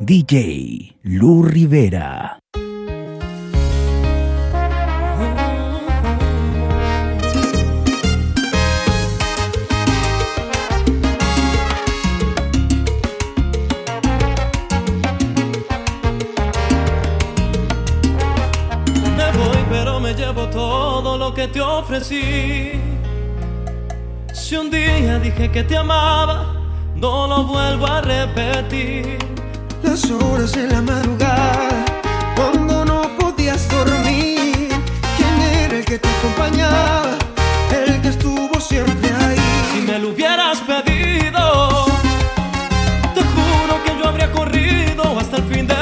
DJ Lu Rivera. Me voy pero me llevo todo lo que te ofrecí. Si un día dije que te amaba, no lo vuelvo a repetir las horas de la madrugada, cuando no podías dormir. ¿Quién era el que te acompañaba? El que estuvo siempre ahí. Si me lo hubieras pedido, te juro que yo habría corrido hasta el fin de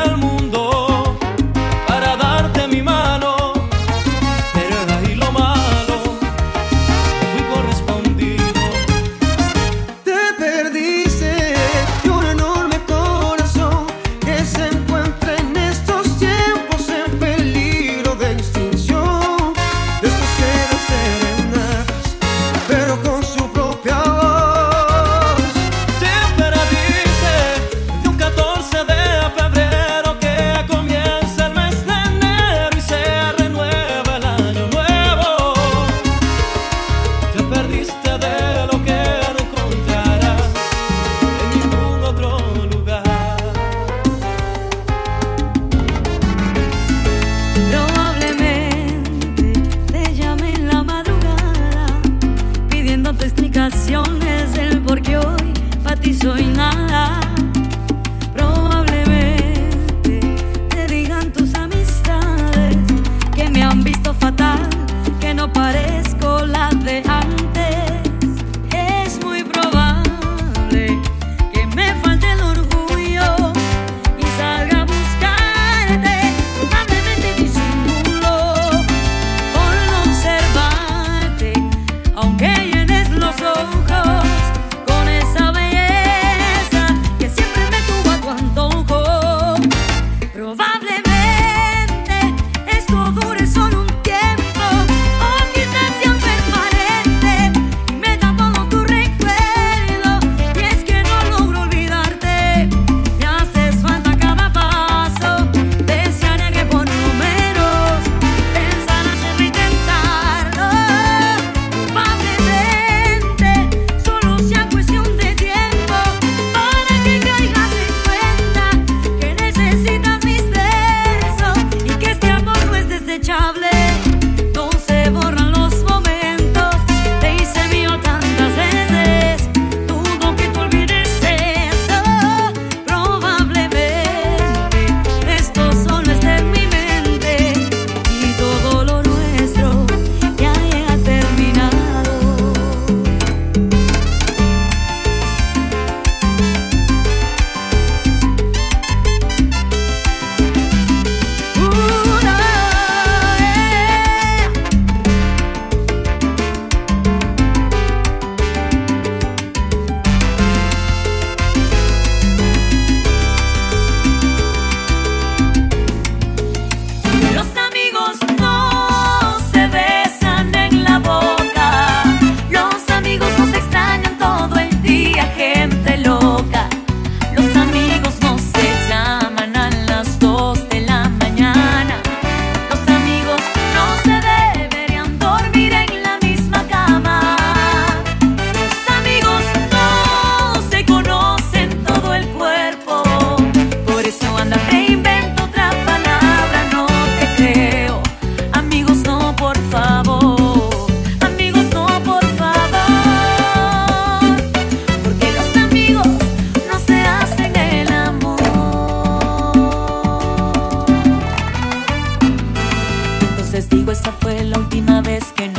es que no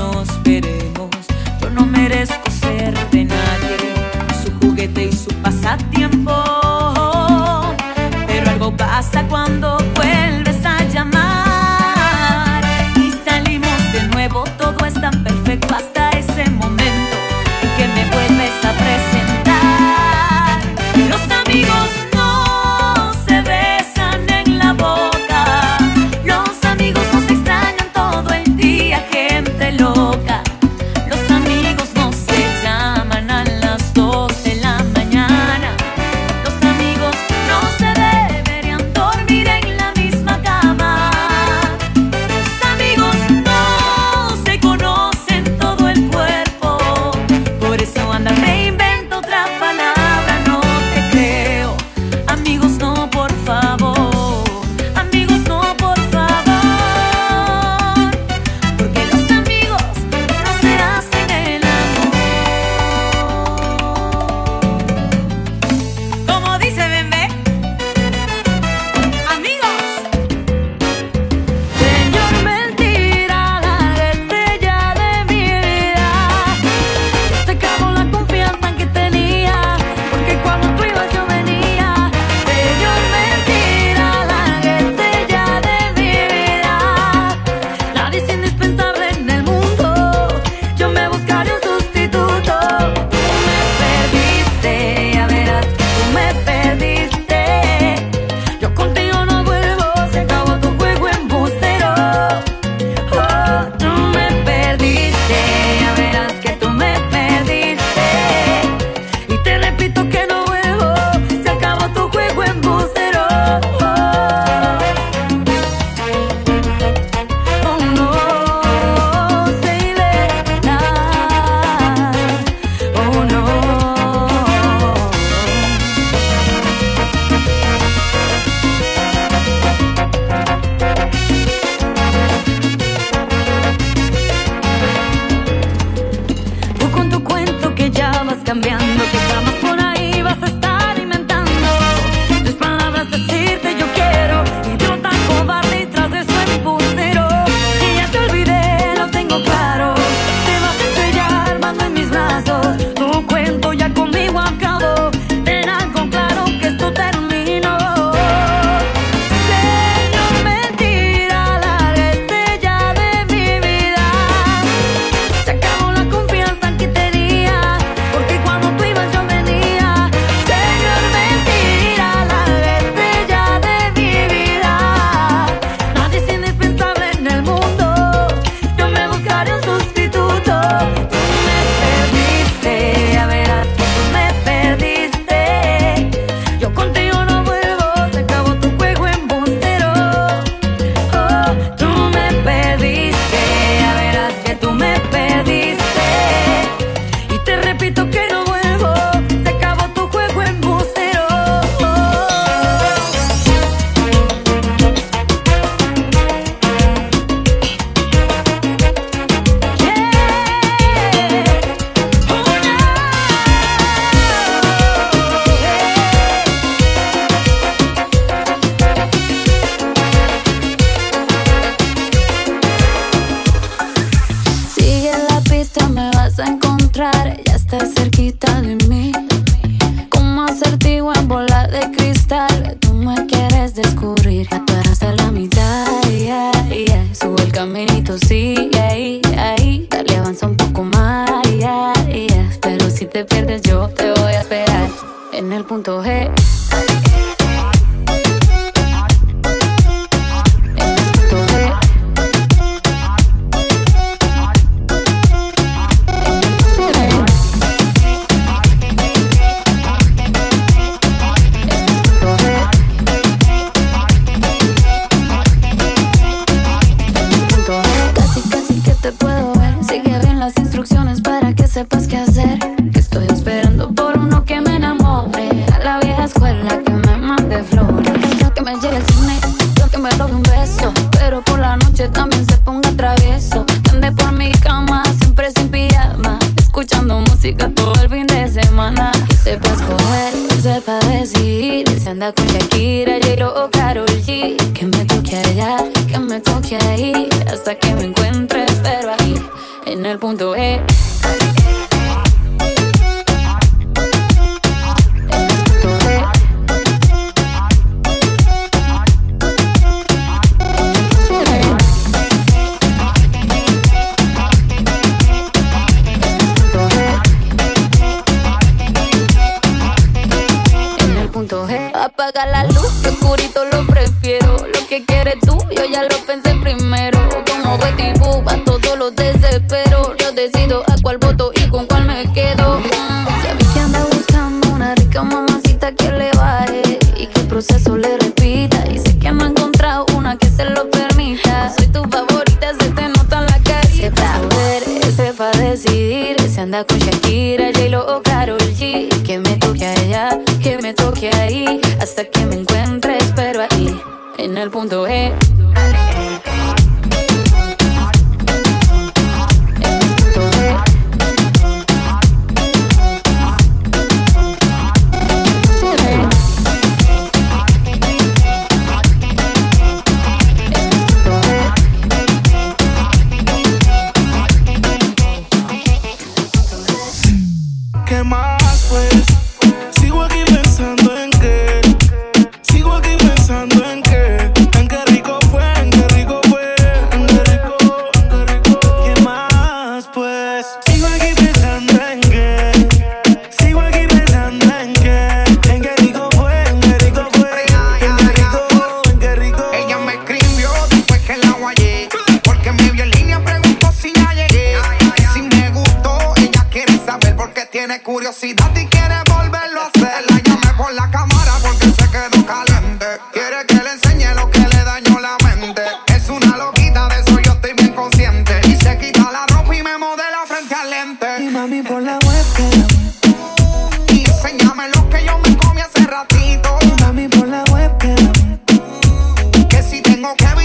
Si anda con Shakira, J-Lo o Karol G. Que me toque allá, que me toque ahí Hasta que me encuentre, espero ahí En el punto E. tengo que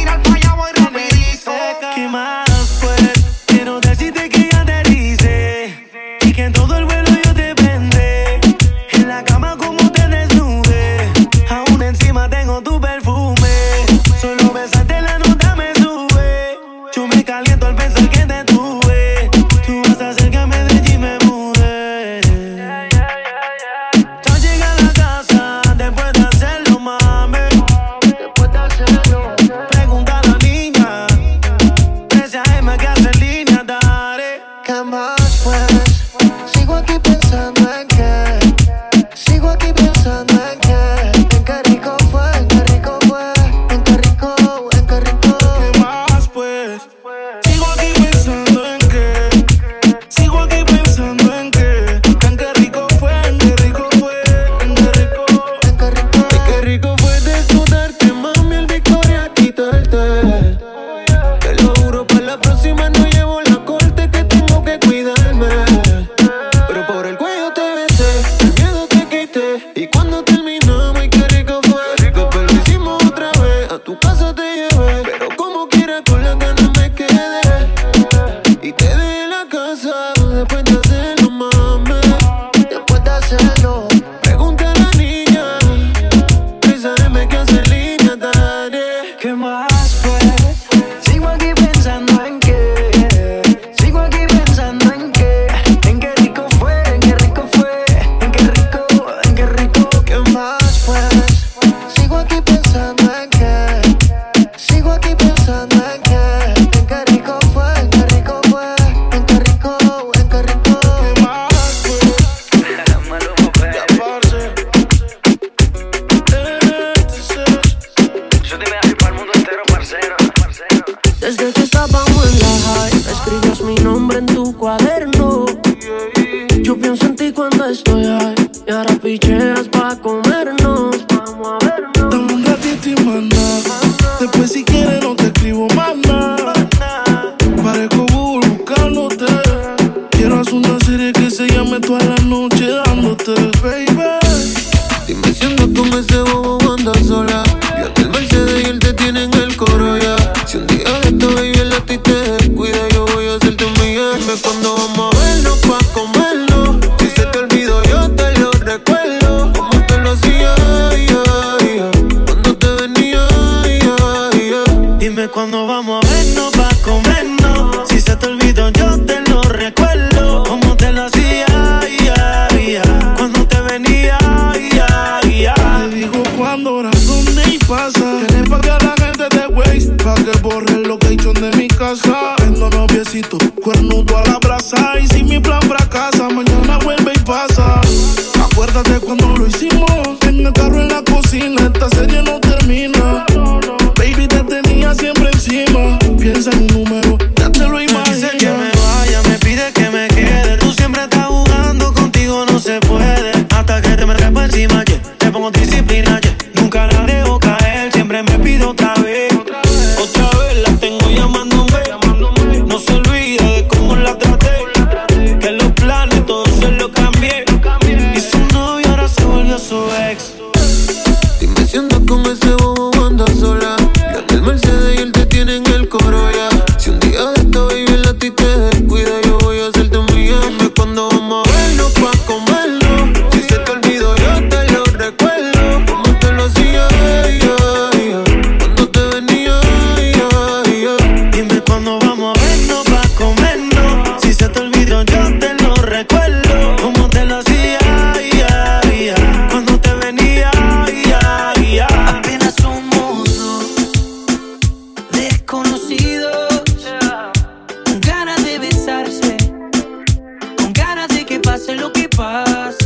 solito.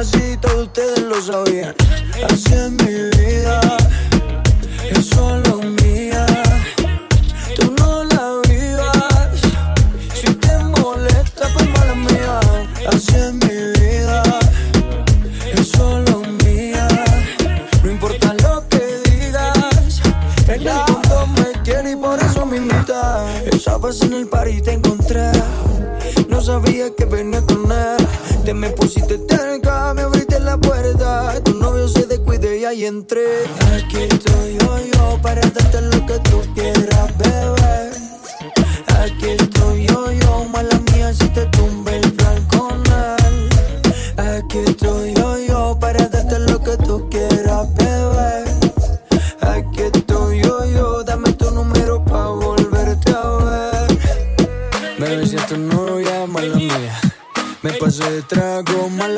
así, todos ustedes lo sabían. Así es mi vida, es solo mía. Tú no la vivas, si te molesta, pues mala mía. Así es mi vida, es solo mía. No importa lo que digas, en el mundo me quiere y por eso me invita. Esa vez en el par y te encontré, no sabía que venía con él. Te me pusiste y entré. Aquí estoy yo, yo para darte lo que tú quieras, beber. Aquí estoy yo, yo, mala mía, si te tumbe el blanconal. Aquí estoy yo, yo para darte lo que tú quieras, beber. Aquí estoy yo, yo, dame tu número pa' volverte a ver. Bebé, si es tu novia, mala mía. Me paso de trago, mala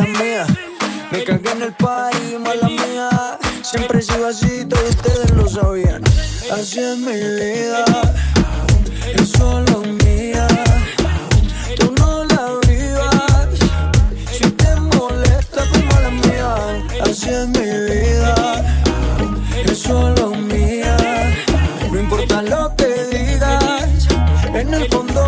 si es mi vida es solo mía. Tú no la vivas si te molesta como la mía. Así es mi vida es solo mía. No importa lo que digas en el fondo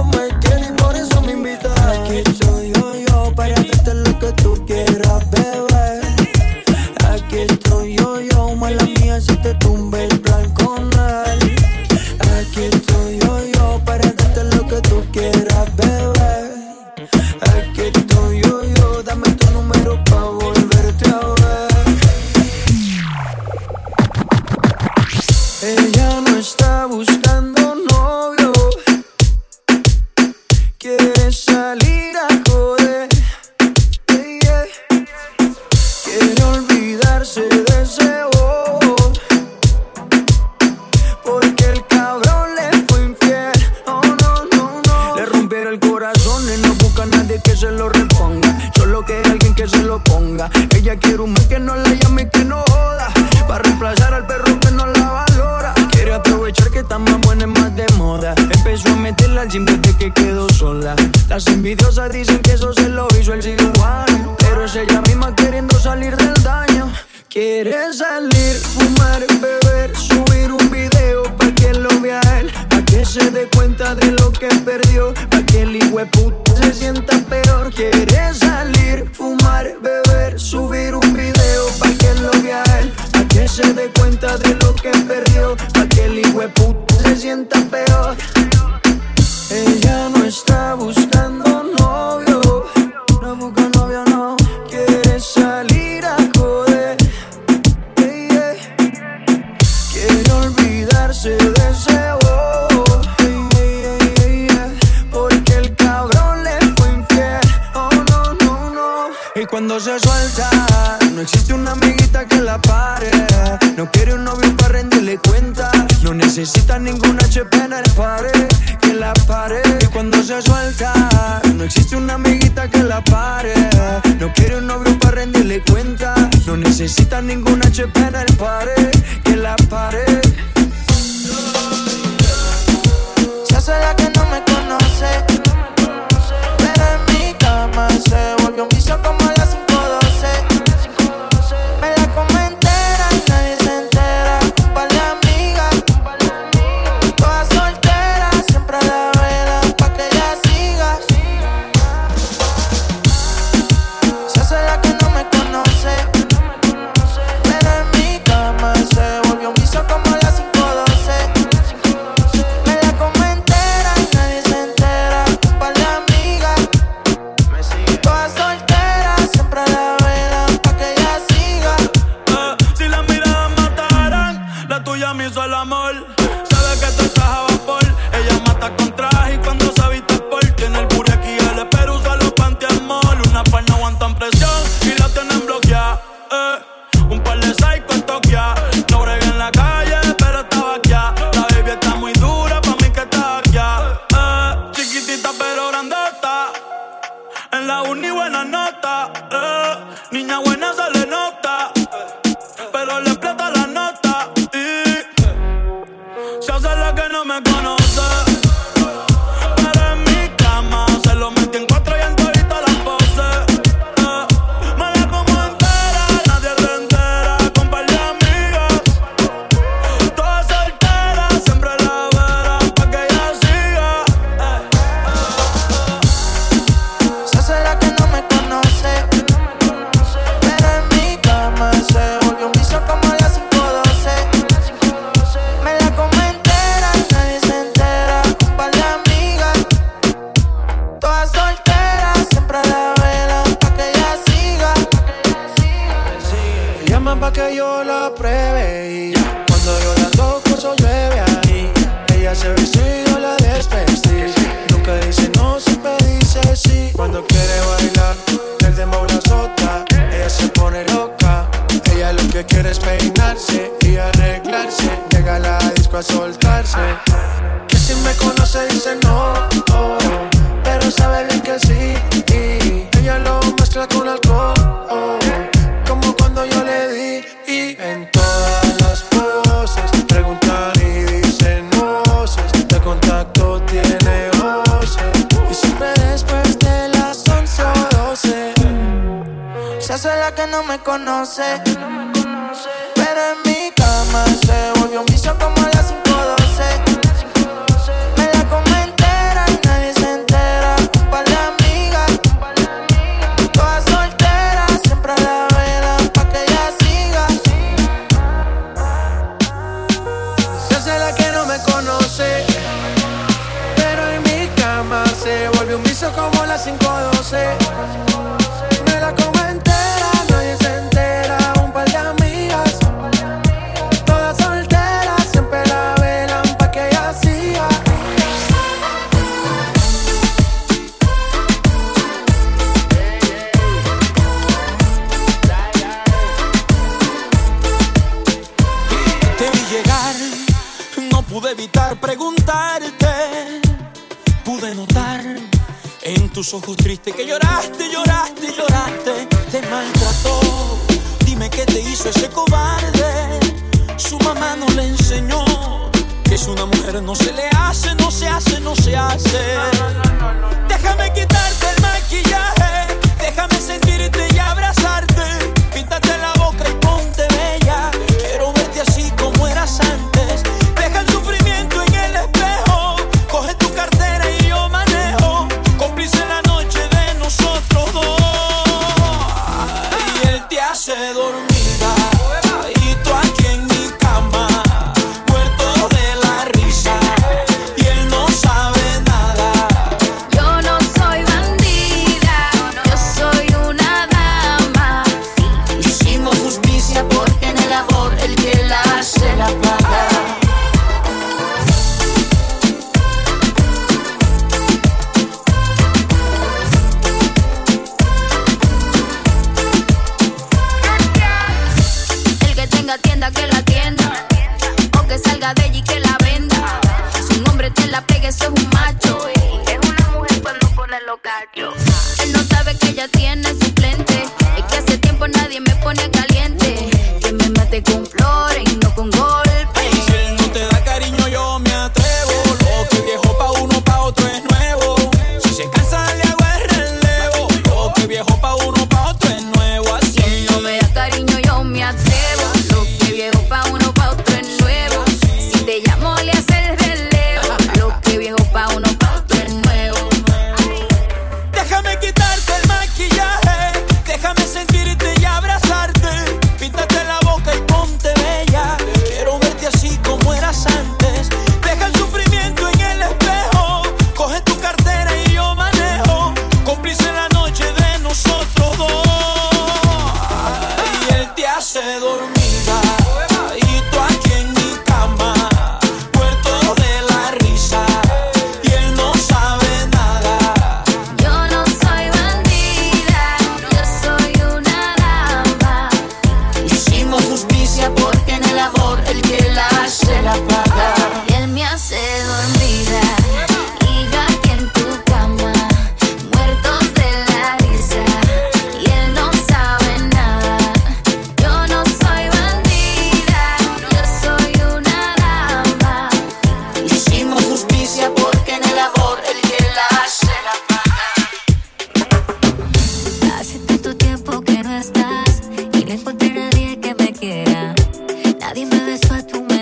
sientas peor. quieres peinarse y arreglarse, llega la disco a sol En tus ojos tristes que lloraste, lloraste, lloraste. Te maltrató. Dime qué te hizo ese cobarde. Su mamá no le enseñó que es una mujer no se le hace, no se hace, no se hace. Déjame quitarte el maquillaje. Déjame sentirte y abrazarte. Píntate la boca y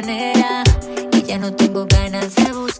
manera y ya no tengo ganas de buscar.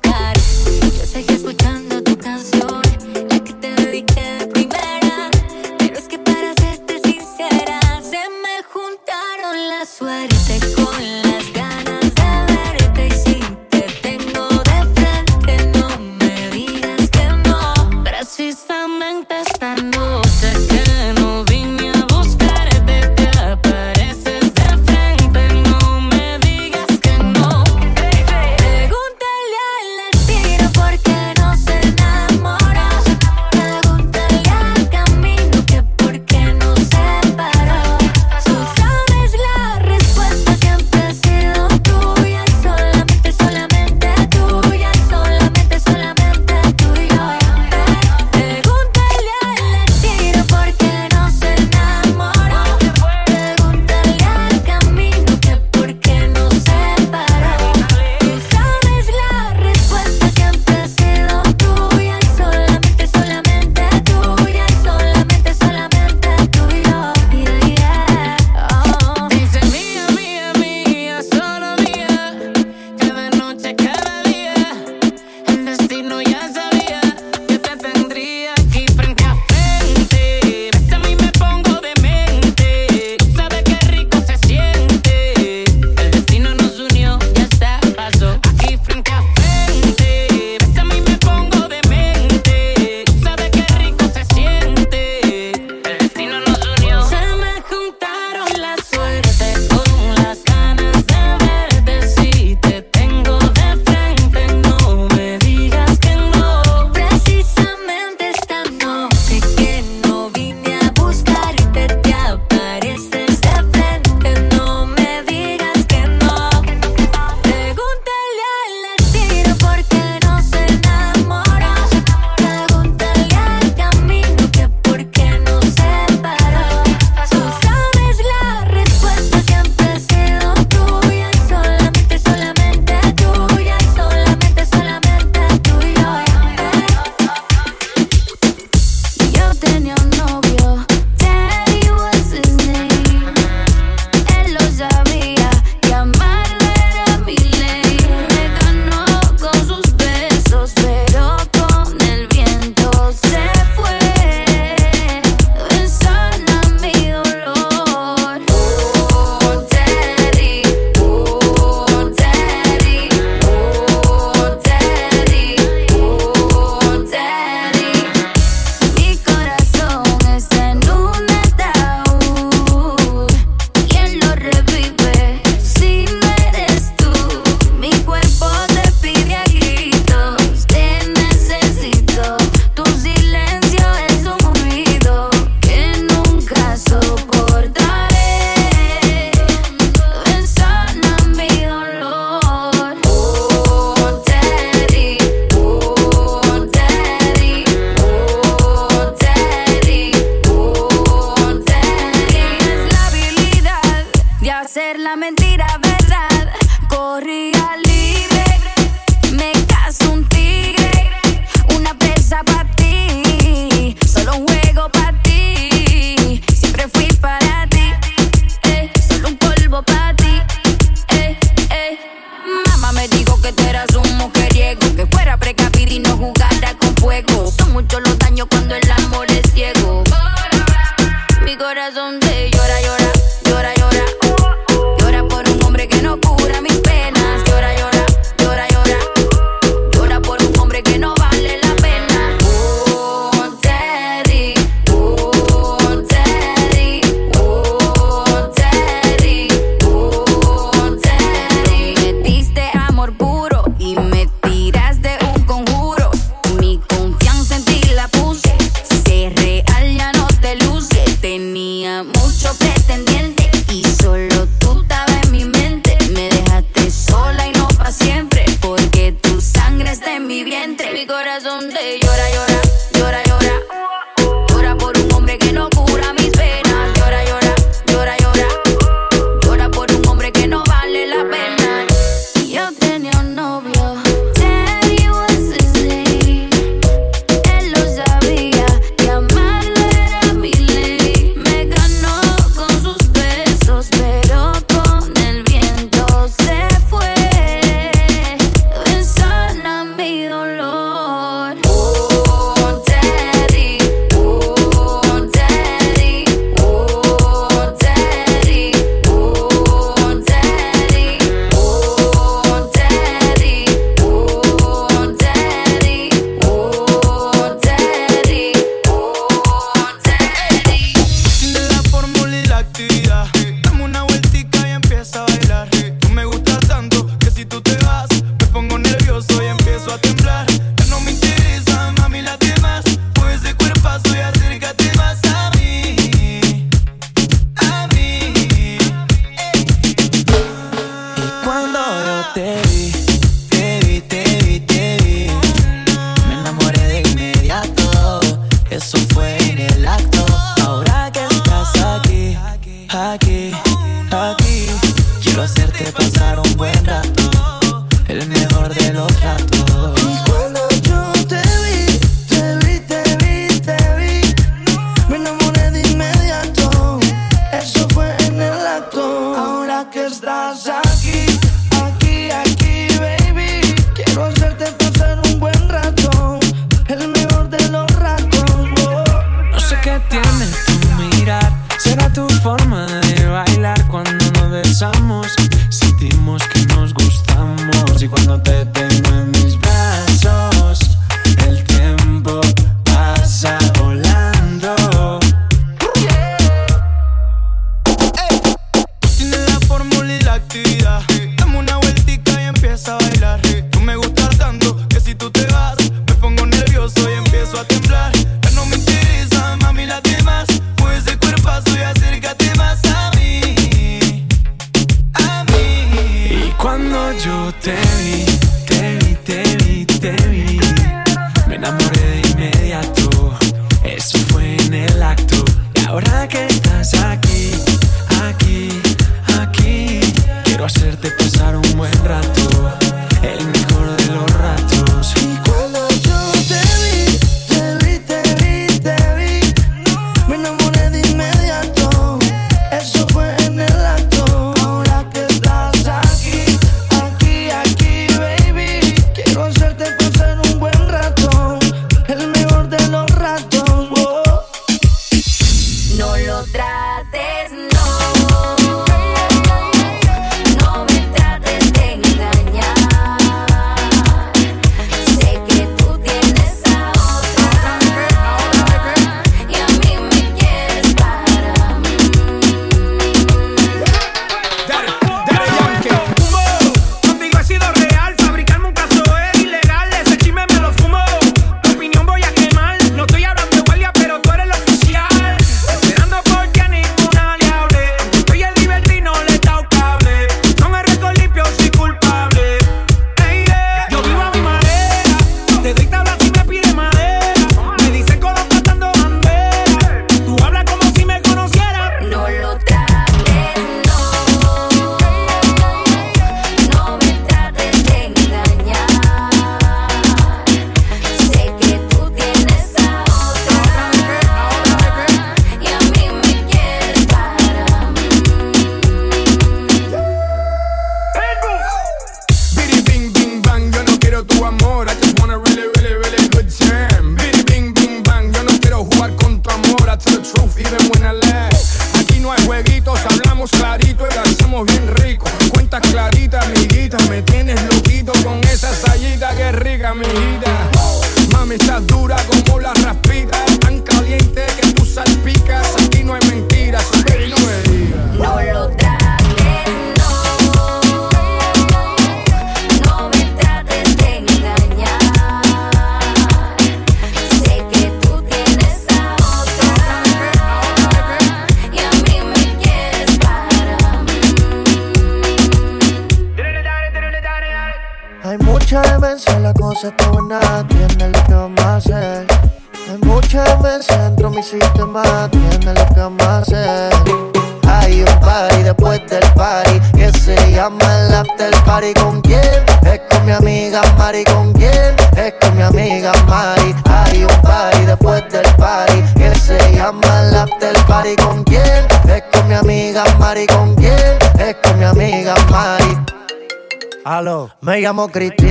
siamo cristiani.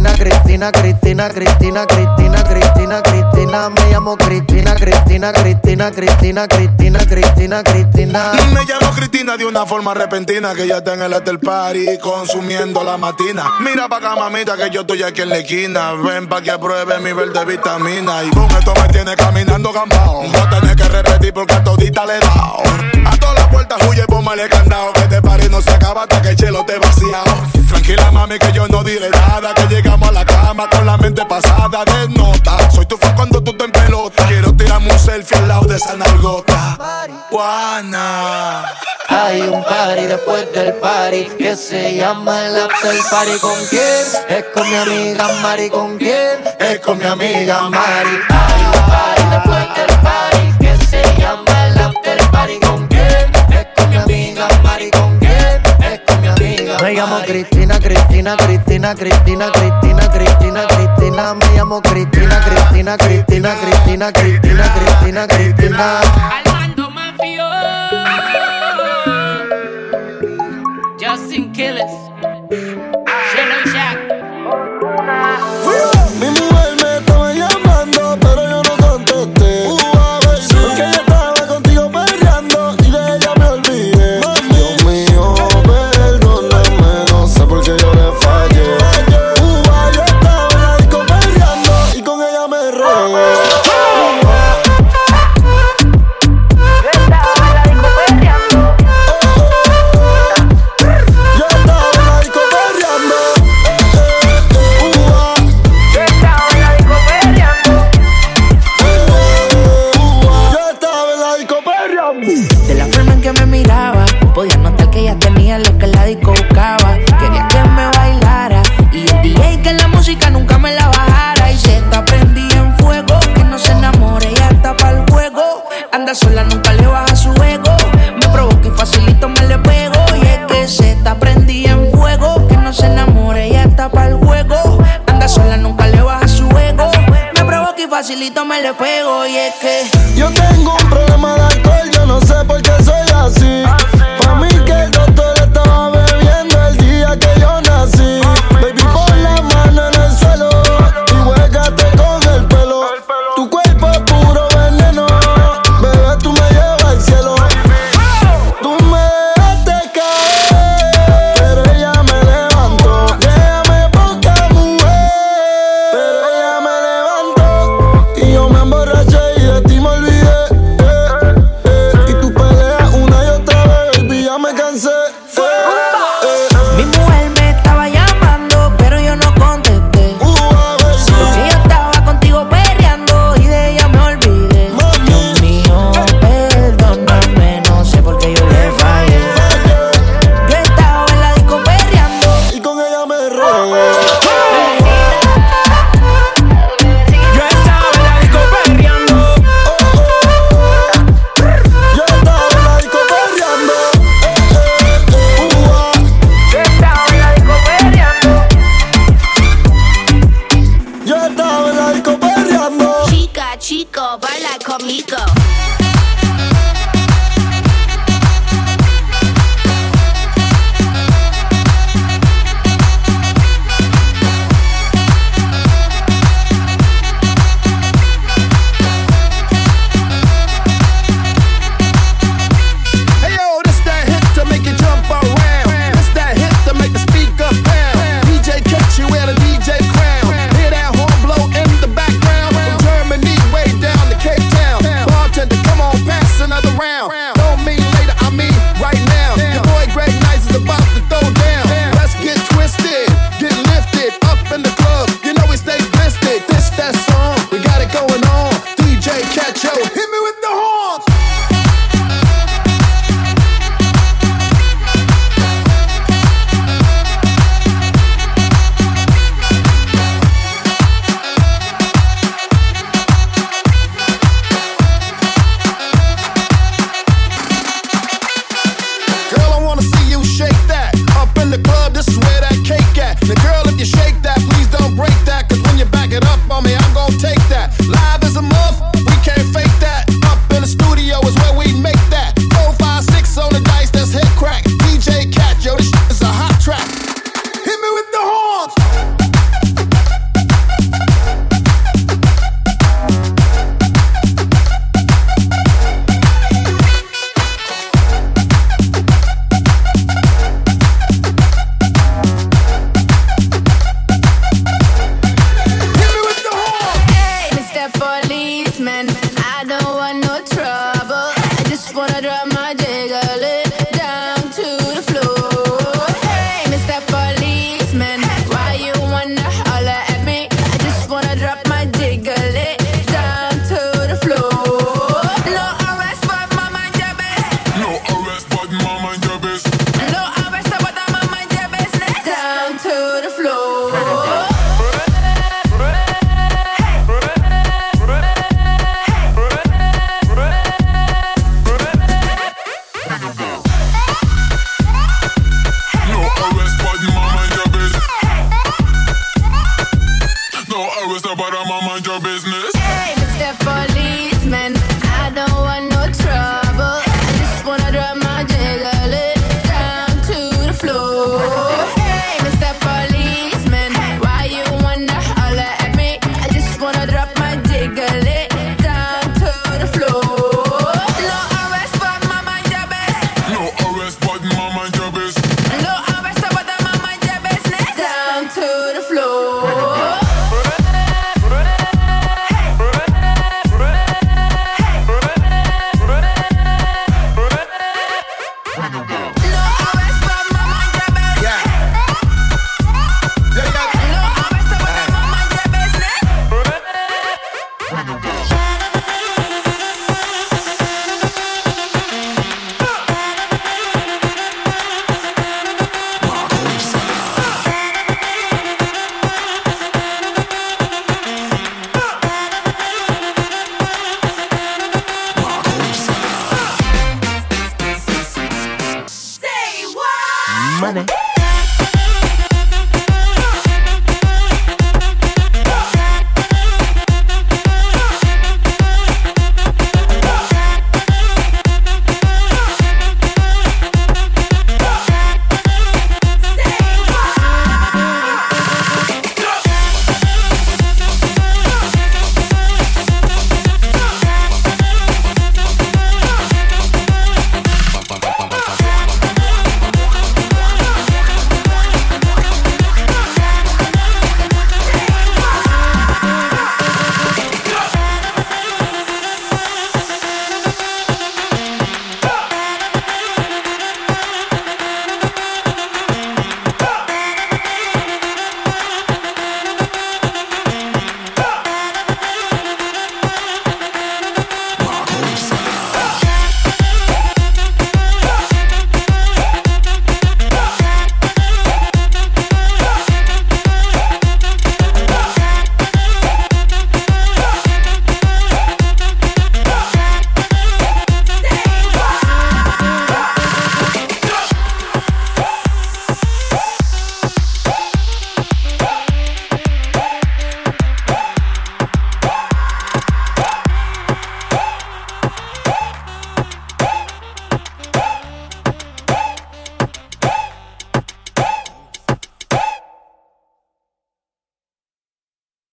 Cristina, Cristina, Cristina, Cristina, Cristina. Mm, me llamo Cristina de una forma repentina que ya está en el hotel party consumiendo la matina. Mira pa' acá, mamita, que yo estoy aquí en la esquina. Ven pa' que pruebe mi verde vitamina. Y con esto me tiene caminando gambao. No tenés que repetir porque a todita le he dado. A todas las puertas huye, póngale candado. Que te party no se acaba hasta que el chelo te vaciado. Tranquila, mami, que yo no diré nada. Que llegamos a la cama con la mente pasada de nota. Soy tu fan cuando tú te empelotas. Un selfie al lado de esa Hay un party después del party que se llama el after party. ¿Con quién? Es con mi amiga Mari. ¿Con quién? Es con mi amiga Mari. Hay un party después del party que se llama el after party. ¿Con Me llamo Cristina, Cristina, Cristina, Cristina, Cristina, Cristina, Cristina. Me llamo Cristina, Cristina, Cristina, Cristina, Cristina, Cristina, Cristina.